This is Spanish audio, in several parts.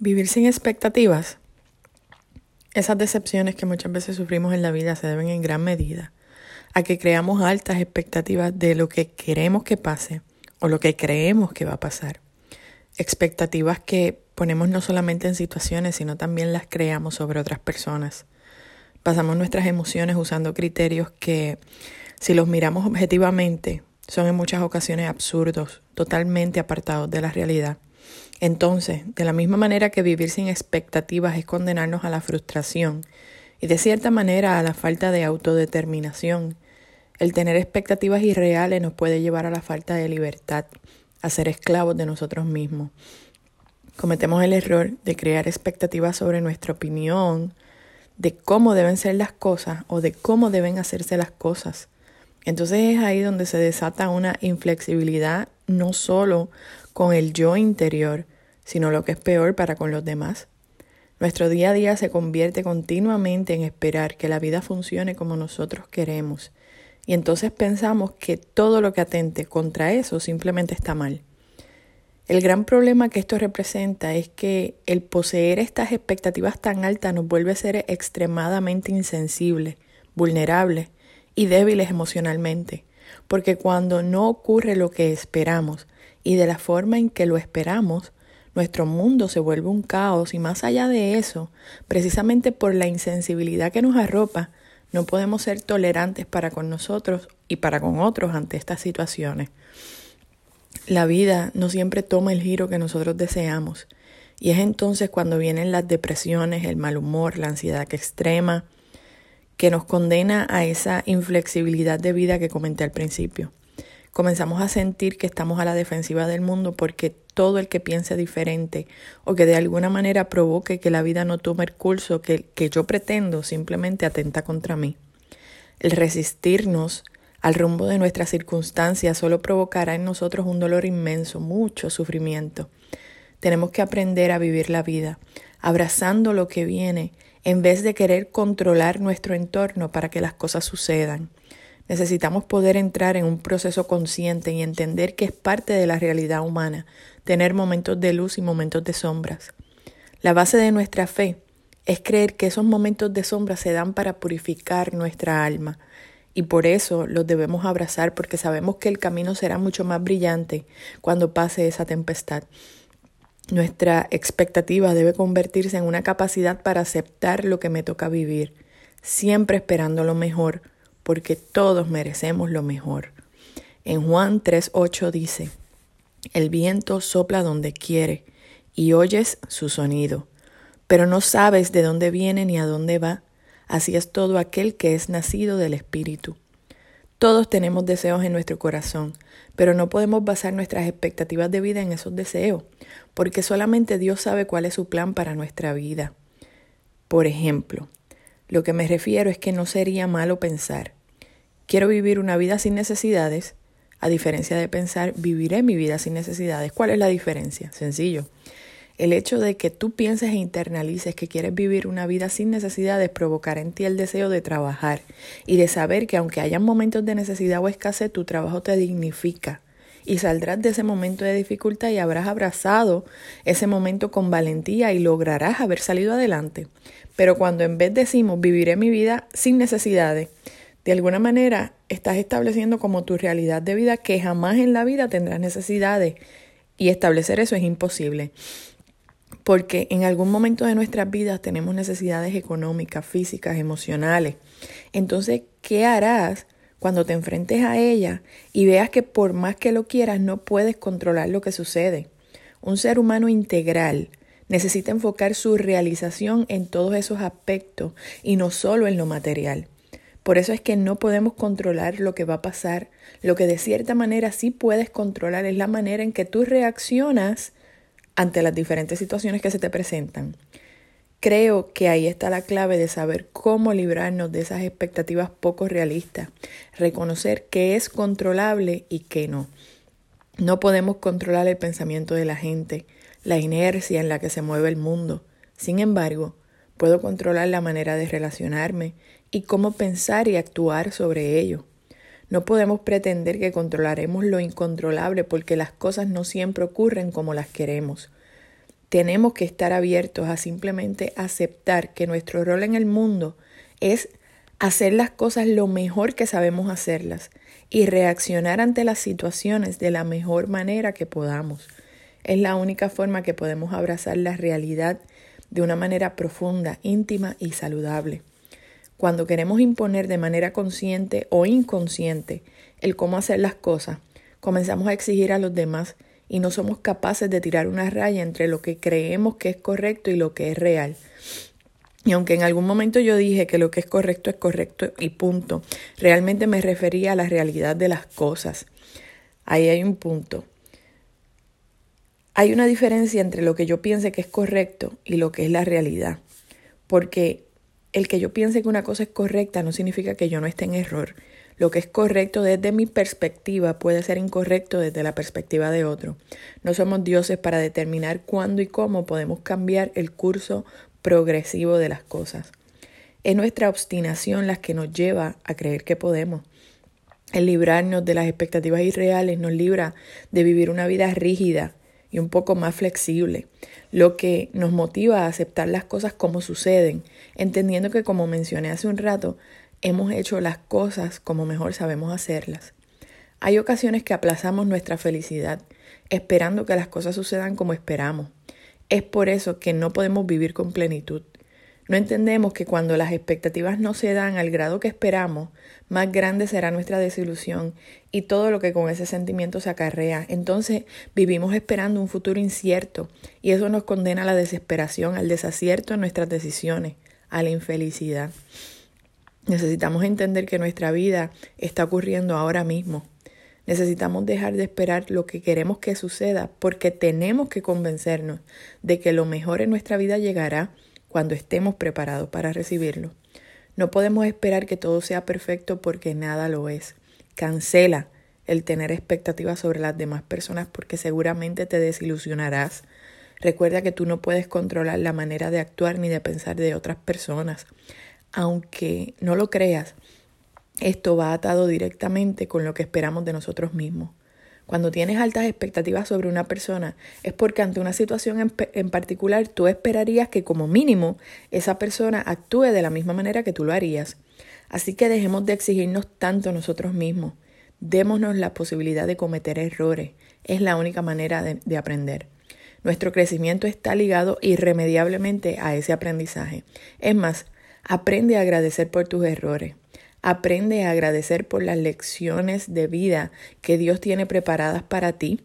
Vivir sin expectativas. Esas decepciones que muchas veces sufrimos en la vida se deben en gran medida a que creamos altas expectativas de lo que queremos que pase o lo que creemos que va a pasar. Expectativas que ponemos no solamente en situaciones, sino también las creamos sobre otras personas. Pasamos nuestras emociones usando criterios que, si los miramos objetivamente, son en muchas ocasiones absurdos, totalmente apartados de la realidad. Entonces, de la misma manera que vivir sin expectativas es condenarnos a la frustración y de cierta manera a la falta de autodeterminación, el tener expectativas irreales nos puede llevar a la falta de libertad, a ser esclavos de nosotros mismos. Cometemos el error de crear expectativas sobre nuestra opinión, de cómo deben ser las cosas o de cómo deben hacerse las cosas. Entonces es ahí donde se desata una inflexibilidad no solo con el yo interior, sino lo que es peor para con los demás. Nuestro día a día se convierte continuamente en esperar que la vida funcione como nosotros queremos, y entonces pensamos que todo lo que atente contra eso simplemente está mal. El gran problema que esto representa es que el poseer estas expectativas tan altas nos vuelve a ser extremadamente insensibles, vulnerables y débiles emocionalmente, porque cuando no ocurre lo que esperamos y de la forma en que lo esperamos, nuestro mundo se vuelve un caos y más allá de eso, precisamente por la insensibilidad que nos arropa, no podemos ser tolerantes para con nosotros y para con otros ante estas situaciones. La vida no siempre toma el giro que nosotros deseamos y es entonces cuando vienen las depresiones, el mal humor, la ansiedad extrema, que nos condena a esa inflexibilidad de vida que comenté al principio. Comenzamos a sentir que estamos a la defensiva del mundo porque todo el que piense diferente o que de alguna manera provoque que la vida no tome el curso que, que yo pretendo simplemente atenta contra mí. El resistirnos al rumbo de nuestras circunstancias solo provocará en nosotros un dolor inmenso, mucho sufrimiento. Tenemos que aprender a vivir la vida, abrazando lo que viene en vez de querer controlar nuestro entorno para que las cosas sucedan. Necesitamos poder entrar en un proceso consciente y entender que es parte de la realidad humana tener momentos de luz y momentos de sombras. La base de nuestra fe es creer que esos momentos de sombra se dan para purificar nuestra alma y por eso los debemos abrazar porque sabemos que el camino será mucho más brillante cuando pase esa tempestad. Nuestra expectativa debe convertirse en una capacidad para aceptar lo que me toca vivir, siempre esperando lo mejor, porque todos merecemos lo mejor. En Juan 3.8 dice, El viento sopla donde quiere y oyes su sonido, pero no sabes de dónde viene ni a dónde va. Así es todo aquel que es nacido del Espíritu. Todos tenemos deseos en nuestro corazón, pero no podemos basar nuestras expectativas de vida en esos deseos, porque solamente Dios sabe cuál es su plan para nuestra vida. Por ejemplo, lo que me refiero es que no sería malo pensar, quiero vivir una vida sin necesidades, a diferencia de pensar, viviré mi vida sin necesidades. ¿Cuál es la diferencia? Sencillo. El hecho de que tú pienses e internalices que quieres vivir una vida sin necesidades provocará en ti el deseo de trabajar y de saber que aunque hayan momentos de necesidad o escasez, tu trabajo te dignifica y saldrás de ese momento de dificultad y habrás abrazado ese momento con valentía y lograrás haber salido adelante. Pero cuando en vez decimos viviré mi vida sin necesidades, de alguna manera estás estableciendo como tu realidad de vida que jamás en la vida tendrás necesidades y establecer eso es imposible porque en algún momento de nuestras vidas tenemos necesidades económicas, físicas, emocionales. Entonces, ¿qué harás cuando te enfrentes a ella y veas que por más que lo quieras no puedes controlar lo que sucede? Un ser humano integral necesita enfocar su realización en todos esos aspectos y no solo en lo material. Por eso es que no podemos controlar lo que va a pasar. Lo que de cierta manera sí puedes controlar es la manera en que tú reaccionas ante las diferentes situaciones que se te presentan. Creo que ahí está la clave de saber cómo librarnos de esas expectativas poco realistas, reconocer qué es controlable y qué no. No podemos controlar el pensamiento de la gente, la inercia en la que se mueve el mundo. Sin embargo, puedo controlar la manera de relacionarme y cómo pensar y actuar sobre ello. No podemos pretender que controlaremos lo incontrolable porque las cosas no siempre ocurren como las queremos. Tenemos que estar abiertos a simplemente aceptar que nuestro rol en el mundo es hacer las cosas lo mejor que sabemos hacerlas y reaccionar ante las situaciones de la mejor manera que podamos. Es la única forma que podemos abrazar la realidad de una manera profunda, íntima y saludable. Cuando queremos imponer de manera consciente o inconsciente el cómo hacer las cosas, comenzamos a exigir a los demás y no somos capaces de tirar una raya entre lo que creemos que es correcto y lo que es real. Y aunque en algún momento yo dije que lo que es correcto es correcto y punto, realmente me refería a la realidad de las cosas. Ahí hay un punto. Hay una diferencia entre lo que yo piense que es correcto y lo que es la realidad. Porque el que yo piense que una cosa es correcta no significa que yo no esté en error. Lo que es correcto desde mi perspectiva puede ser incorrecto desde la perspectiva de otro. No somos dioses para determinar cuándo y cómo podemos cambiar el curso progresivo de las cosas. Es nuestra obstinación la que nos lleva a creer que podemos. El librarnos de las expectativas irreales nos libra de vivir una vida rígida y un poco más flexible, lo que nos motiva a aceptar las cosas como suceden, entendiendo que, como mencioné hace un rato, hemos hecho las cosas como mejor sabemos hacerlas. Hay ocasiones que aplazamos nuestra felicidad, esperando que las cosas sucedan como esperamos. Es por eso que no podemos vivir con plenitud. No entendemos que cuando las expectativas no se dan al grado que esperamos, más grande será nuestra desilusión y todo lo que con ese sentimiento se acarrea. Entonces vivimos esperando un futuro incierto y eso nos condena a la desesperación, al desacierto en nuestras decisiones, a la infelicidad. Necesitamos entender que nuestra vida está ocurriendo ahora mismo. Necesitamos dejar de esperar lo que queremos que suceda porque tenemos que convencernos de que lo mejor en nuestra vida llegará cuando estemos preparados para recibirlo. No podemos esperar que todo sea perfecto porque nada lo es. Cancela el tener expectativas sobre las demás personas porque seguramente te desilusionarás. Recuerda que tú no puedes controlar la manera de actuar ni de pensar de otras personas aunque no lo creas, esto va atado directamente con lo que esperamos de nosotros mismos. Cuando tienes altas expectativas sobre una persona es porque ante una situación en, particular tú esperarías que como mínimo esa persona actúe de la misma manera que tú lo harías. Así que dejemos de exigirnos tanto nosotros mismos. Démonos la posibilidad de cometer errores. Es la única manera de aprender. Nuestro crecimiento está ligado irremediablemente a ese aprendizaje. Es más, Aprende a agradecer por tus errores. Aprende a agradecer por las lecciones de vida que Dios tiene preparadas para ti.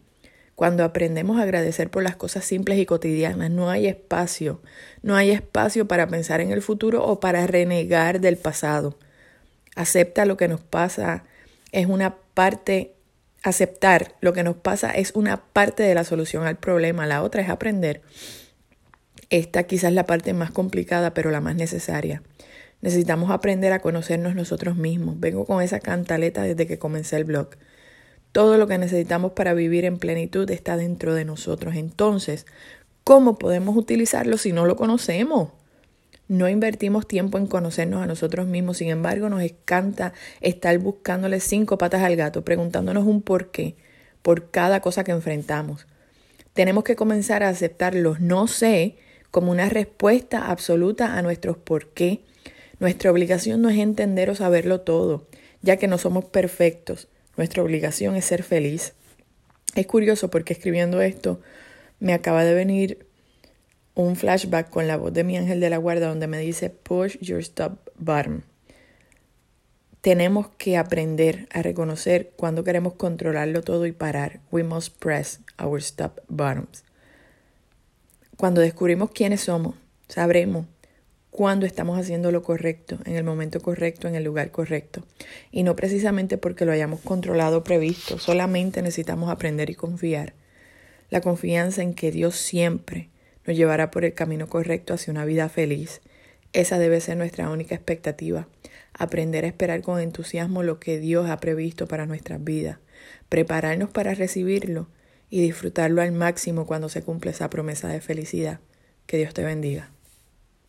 Cuando aprendemos a agradecer por las cosas simples y cotidianas, no hay espacio, no hay espacio para pensar en el futuro o para renegar del pasado. Acepta lo que nos pasa, es una parte, aceptar lo que nos pasa es una parte de la solución al problema, la otra es aprender esta quizás es la parte más complicada, pero la más necesaria. Necesitamos aprender a conocernos nosotros mismos. Vengo con esa cantaleta desde que comencé el blog. Todo lo que necesitamos para vivir en plenitud está dentro de nosotros. Entonces, ¿cómo podemos utilizarlo si no lo conocemos? No invertimos tiempo en conocernos a nosotros mismos, sin embargo nos encanta estar buscándole cinco patas al gato, preguntándonos un por qué por cada cosa que enfrentamos. Tenemos que comenzar a aceptar los no sé como una respuesta absoluta a nuestros por qué. Nuestra obligación no es entender o saberlo todo, ya que no somos perfectos. Nuestra obligación es ser feliz. Es curioso porque escribiendo esto me acaba de venir un flashback con la voz de mi ángel de la guarda donde me dice push your stop button. Tenemos que aprender a reconocer cuando queremos controlarlo todo y parar. We must press our stop buttons. Cuando descubrimos quiénes somos, sabremos cuándo estamos haciendo lo correcto, en el momento correcto, en el lugar correcto. Y no precisamente porque lo hayamos controlado o previsto, solamente necesitamos aprender y confiar. La confianza en que Dios siempre nos llevará por el camino correcto hacia una vida feliz. Esa debe ser nuestra única expectativa. Aprender a esperar con entusiasmo lo que Dios ha previsto para nuestras vidas. Prepararnos para recibirlo y disfrutarlo al máximo cuando se cumple esa promesa de felicidad. Que Dios te bendiga.